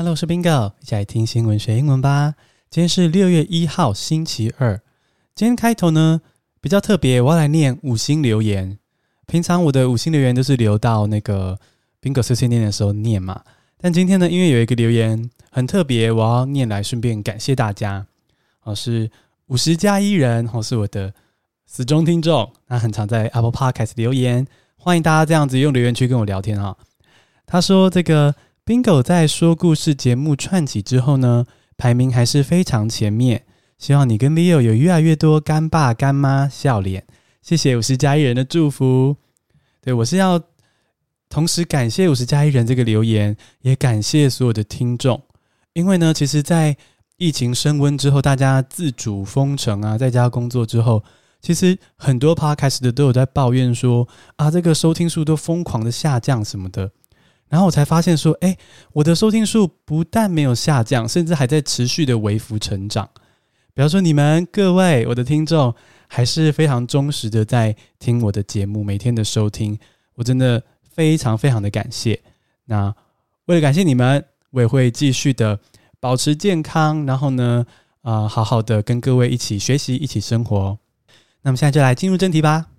Hello，我是 Bingo，一起来听新闻学英文吧。今天是六月一号，星期二。今天开头呢比较特别，我要来念五星留言。平常我的五星留言都是留到那个 Bingo 碎碎念的时候念嘛。但今天呢，因为有一个留言很特别，我要念来顺便感谢大家。哦，是五十加一人，哦，是我的死忠听众，他很常在 Apple Podcast 留言，欢迎大家这样子用留言区跟我聊天啊。他说这个。Bingo 在说故事节目串起之后呢，排名还是非常前面。希望你跟 Leo 有越来越多干爸干妈笑脸。谢谢五十加一人的祝福。对，我是要同时感谢五十加一人这个留言，也感谢所有的听众。因为呢，其实，在疫情升温之后，大家自主封城啊，在家工作之后，其实很多 Podcast 的都有在抱怨说啊，这个收听数都疯狂的下降什么的。然后我才发现说，哎，我的收听数不但没有下降，甚至还在持续的微幅成长。比方说，你们各位我的听众还是非常忠实的在听我的节目，每天的收听，我真的非常非常的感谢。那为了感谢你们，我也会继续的保持健康，然后呢，啊、好好的跟各位一起学习，一起生活。那么现在就来进入正题吧。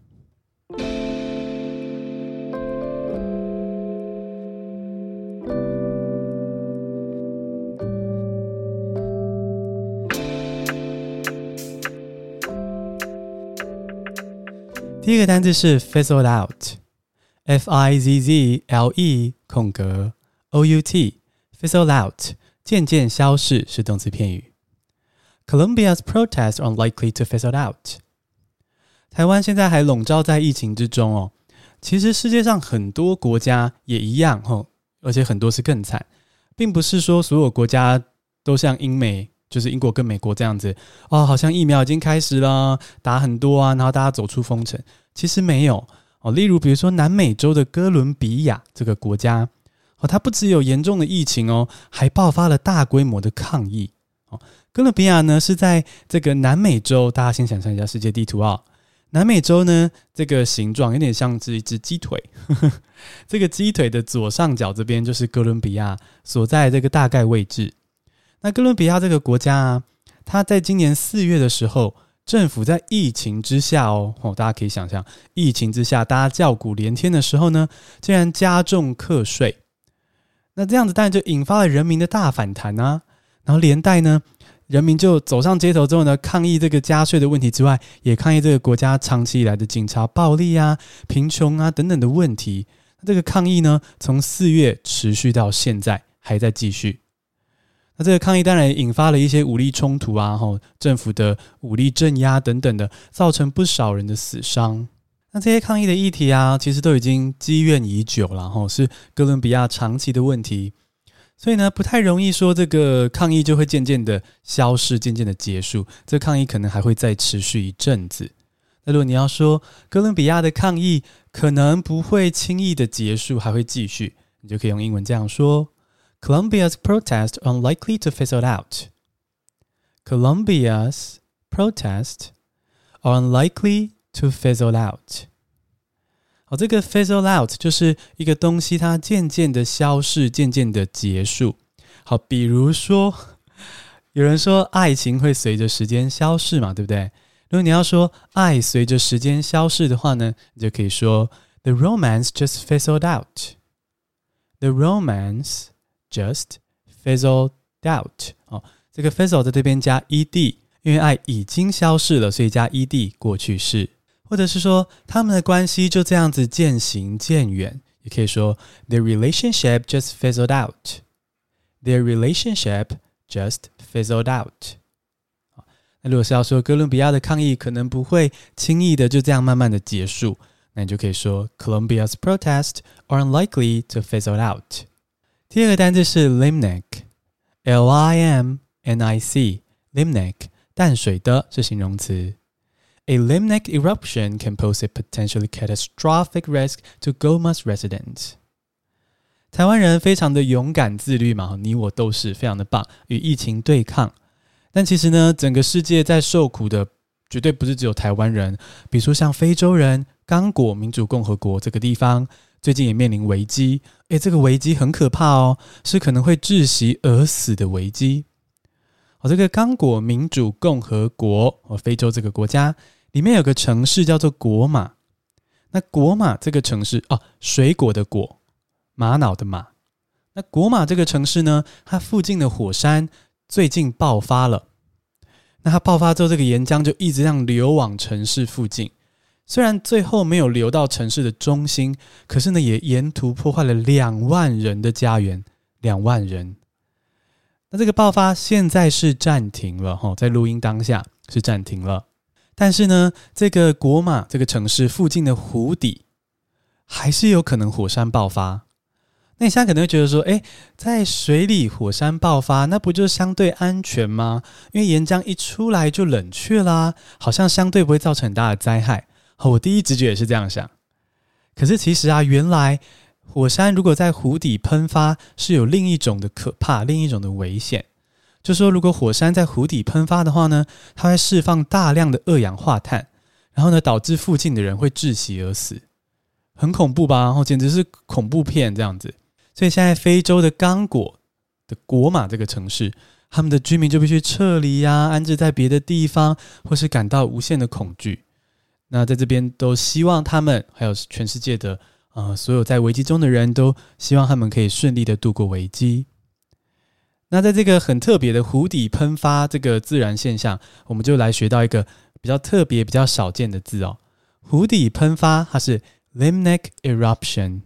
第一个单字是 fizzled out，f i z z l e 空格 o u t，fizzled out 渐渐消逝是动词片语。Colombia's protests are unlikely to fizzled out。台湾现在还笼罩在疫情之中哦。其实世界上很多国家也一样哦，而且很多是更惨，并不是说所有国家都像英美。就是英国跟美国这样子哦，好像疫苗已经开始了，打很多啊，然后大家走出封城，其实没有哦。例如，比如说南美洲的哥伦比亚这个国家哦，它不只有严重的疫情哦，还爆发了大规模的抗议哦。哥伦比亚呢是在这个南美洲，大家先想象一下世界地图啊、南美洲呢这个形状有点像是一只鸡腿，呵呵，这个鸡腿的左上角这边就是哥伦比亚所在这个大概位置。那哥伦比亚这个国家啊，它在今年四月的时候，政府在疫情之下哦，哦，大家可以想象，疫情之下大家叫苦连天的时候呢，竟然加重课税。那这样子当然就引发了人民的大反弹啊，然后连带呢，人民就走上街头之后呢，抗议这个加税的问题之外，也抗议这个国家长期以来的警察暴力啊、贫穷啊等等的问题。这个抗议呢，从四月持续到现在还在继续。那这个抗议当然引发了一些武力冲突啊，吼，政府的武力镇压等等的，造成不少人的死伤。那这些抗议的议题啊，其实都已经积怨已久了，吼，是哥伦比亚长期的问题，所以呢，不太容易说这个抗议就会渐渐的消失，渐渐的结束。这抗议可能还会再持续一阵子。那如果你要说哥伦比亚的抗议可能不会轻易的结束，还会继续，你就可以用英文这样说。Colombia's protests are unlikely to fizzle out. Colombia's protests are unlikely to fizzle out. 好，这个 fizzle out 就是一个东西它渐渐的消逝，渐渐的结束。好，比如说有人说爱情会随着时间消逝嘛，对不对？如果你要说爱随着时间消逝的话呢，你就可以说 The romance just fizzled out. The romance Just fizzled out 哦，这个 fizzle 在这边加 ed，因为爱已经消逝了，所以加 ed 过去式，或者是说他们的关系就这样子渐行渐远，也可以说 their relationship just fizzled out。Their relationship just fizzled out。那如果是要说哥伦比亚的抗议可能不会轻易的就这样慢慢的结束，那你就可以说 Colombia's protests are unlikely to fizzle out。 第二个单字是 Limnic，L I M N I C，Limnic 淡水的是形容词。A limnic eruption can pose a potentially catastrophic risk to Goma's residents。台湾人非常的勇敢自律嘛，你我都是非常的棒，与疫情对抗。但其实呢，整个世界在受苦的绝对不是只有台湾人，比如说像非洲人、刚果民主共和国这个地方。最近也面临危机，诶，这个危机很可怕哦，是可能会窒息而死的危机。哦，这个刚果民主共和国，哦，非洲这个国家里面有个城市叫做果玛。那果玛这个城市，哦，水果的果，玛瑙的玛。那果玛这个城市呢，它附近的火山最近爆发了。那它爆发之后，这个岩浆就一直这样流往城市附近。虽然最后没有流到城市的中心，可是呢，也沿途破坏了两万人的家园，两万人。那这个爆发现在是暂停了哈，在录音当下是暂停了。但是呢，这个国马这个城市附近的湖底还是有可能火山爆发。那你现在可能会觉得说，诶，在水里火山爆发，那不就相对安全吗？因为岩浆一出来就冷却啦，好像相对不会造成很大的灾害。我第一直觉也是这样想，可是其实啊，原来火山如果在湖底喷发，是有另一种的可怕，另一种的危险。就说如果火山在湖底喷发的话呢，它会释放大量的二氧化碳，然后呢，导致附近的人会窒息而死，很恐怖吧？然后简直是恐怖片这样子。所以现在非洲的刚果的果马这个城市，他们的居民就必须撤离呀，安置在别的地方，或是感到无限的恐惧。那在这边都希望他们，还有全世界的、呃，所有在危机中的人都希望他们可以顺利的度过危机。那在这个很特别的湖底喷发这个自然现象，我们就来学到一个比较特别、比较少见的字哦。湖底喷发，它是 limnic eruption。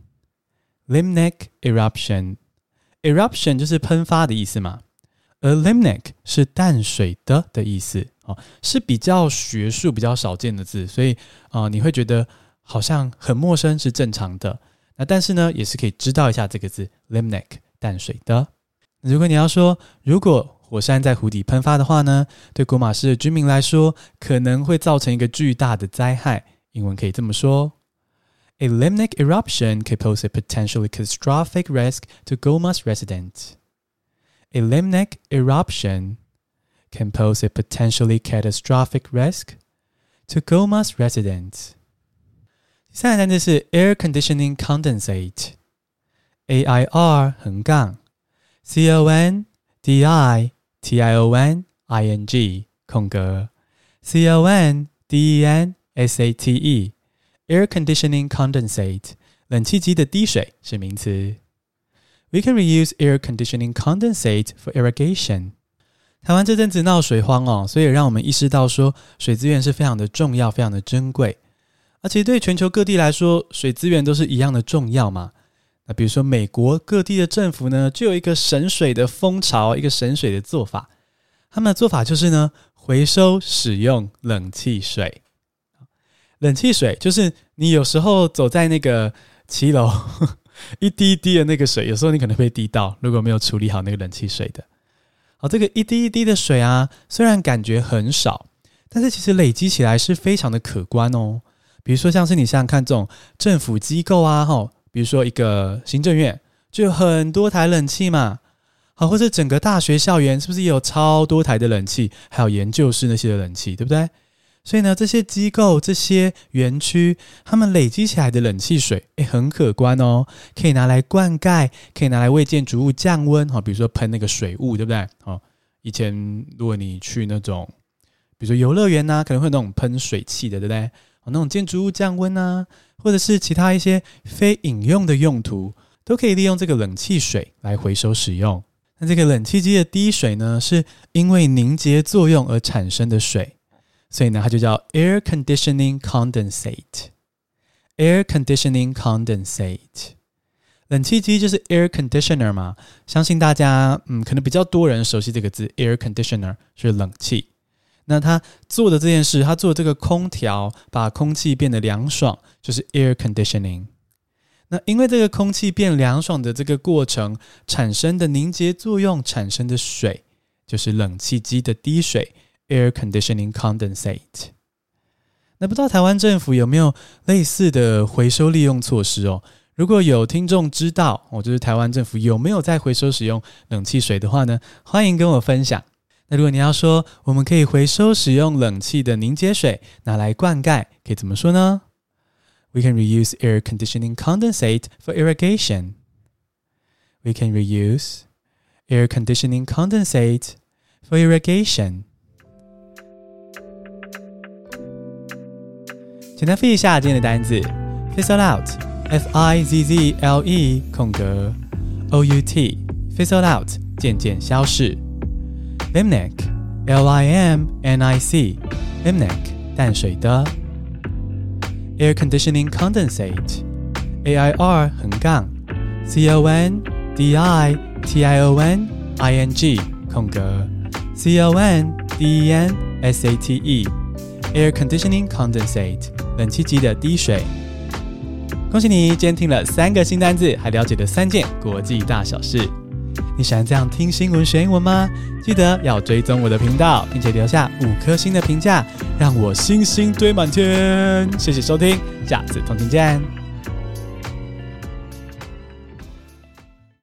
limnic eruption，eruption 就是喷发的意思嘛，而 limnic 是淡水的的意思。哦，是比较学术、比较少见的字，所以啊、你会觉得好像很陌生，是正常的。那但是呢，也是可以知道一下这个字 limnic 淡水的。如果你要说，如果火山在湖底喷发的话呢，对古马市的居民来说，可能会造成一个巨大的灾害。英文可以这么说：A limnic eruption could pose a potentially catastrophic risk to Goma's residents. A limnic eruption can pose a potentially catastrophic risk to Goma's residents. 第三个单词是 air conditioning condensate，A I R 横杠 C O N D I T I O N I N G 空格 C O N D E N S A T E，air conditioning condensate 冷气机的滴水是名词。 We can reuse air conditioning condensate for irrigation. 台湾这阵子闹水荒哦，所以也让我们意识到说水资源是非常的重要，非常的珍贵。而且对全球各地来说，水资源都是一样的重要嘛。那比如说美国各地的政府呢，就有一个省水的风潮，一个省水的做法。他们的做法就是呢，回收使用冷气水。冷气水就是你有时候走在那个骑楼，一滴一滴的那个水，有时候你可能会滴到，如果没有处理好那个冷气水的。好，这个一滴一滴的水啊，虽然感觉很少，但是其实累积起来是非常的可观哦。比如说，像是你想想看，这种政府机构啊，哈，比如说一个行政院，就有很多台冷气嘛。好，或者整个大学校园，是不是也有超多台的冷气？还有研究室那些的冷气，对不对？所以呢，这些机构、这些园区，他们累积起来的冷气水，诶，很可观哦，可以拿来灌溉，可以拿来为建筑物降温，哈，比如说喷那个水雾，对不对？哦，以前如果你去那种，比如说游乐园呐，可能会有那种喷水器的，对不对？哦，那种建筑物降温呐，或者是其他一些非饮用的用途，都可以利用这个冷气水来回收使用。那这个冷气机的滴水呢，是因为凝结作用而产生的水。所以呢，它就叫 air conditioning condensate。air conditioning condensate，冷气机就是 air conditioner 嘛。相信大家，嗯，可能比较多人熟悉这个字，air conditioner 是冷气。那它做的这件事，它做这个空调，把空气变得凉爽，就是 air conditioning。那因为这个空气变凉爽的这个过程产生的凝结作用产生的水，就是冷气机的滴水。Air conditioning condensate。那不知道台湾政府有没有类似的回收利用措施哦？如果有听众知道，哦，就是台湾政府有没有在回收使用冷气水的话呢？欢迎跟我分享。那如果你要说我们可以回收使用冷气的凝结水拿来灌溉，可以怎么说呢 We can reuse air conditioning condensate for irrigation. We can reuse air conditioning condensate for irrigation. 简单复习一下今天的单字：fizzle out，f i z z l e 空格 o u t，fizzle out 渐渐消逝。limnic，l i m n i c，limnic 淡水的。air conditioning condensate，a i r 横杠 c o n d i t i o n i n g 空格 c o n d e n s a t e Air conditioning condensate。冷气机的滴水。恭喜你，今天听了三个新单字，还了解了三件国际大小事。你喜欢这样听新闻学英文吗？记得要追踪我的频道，并且留下五颗星的评价，让我星星堆满天。谢谢收听，下次同听见。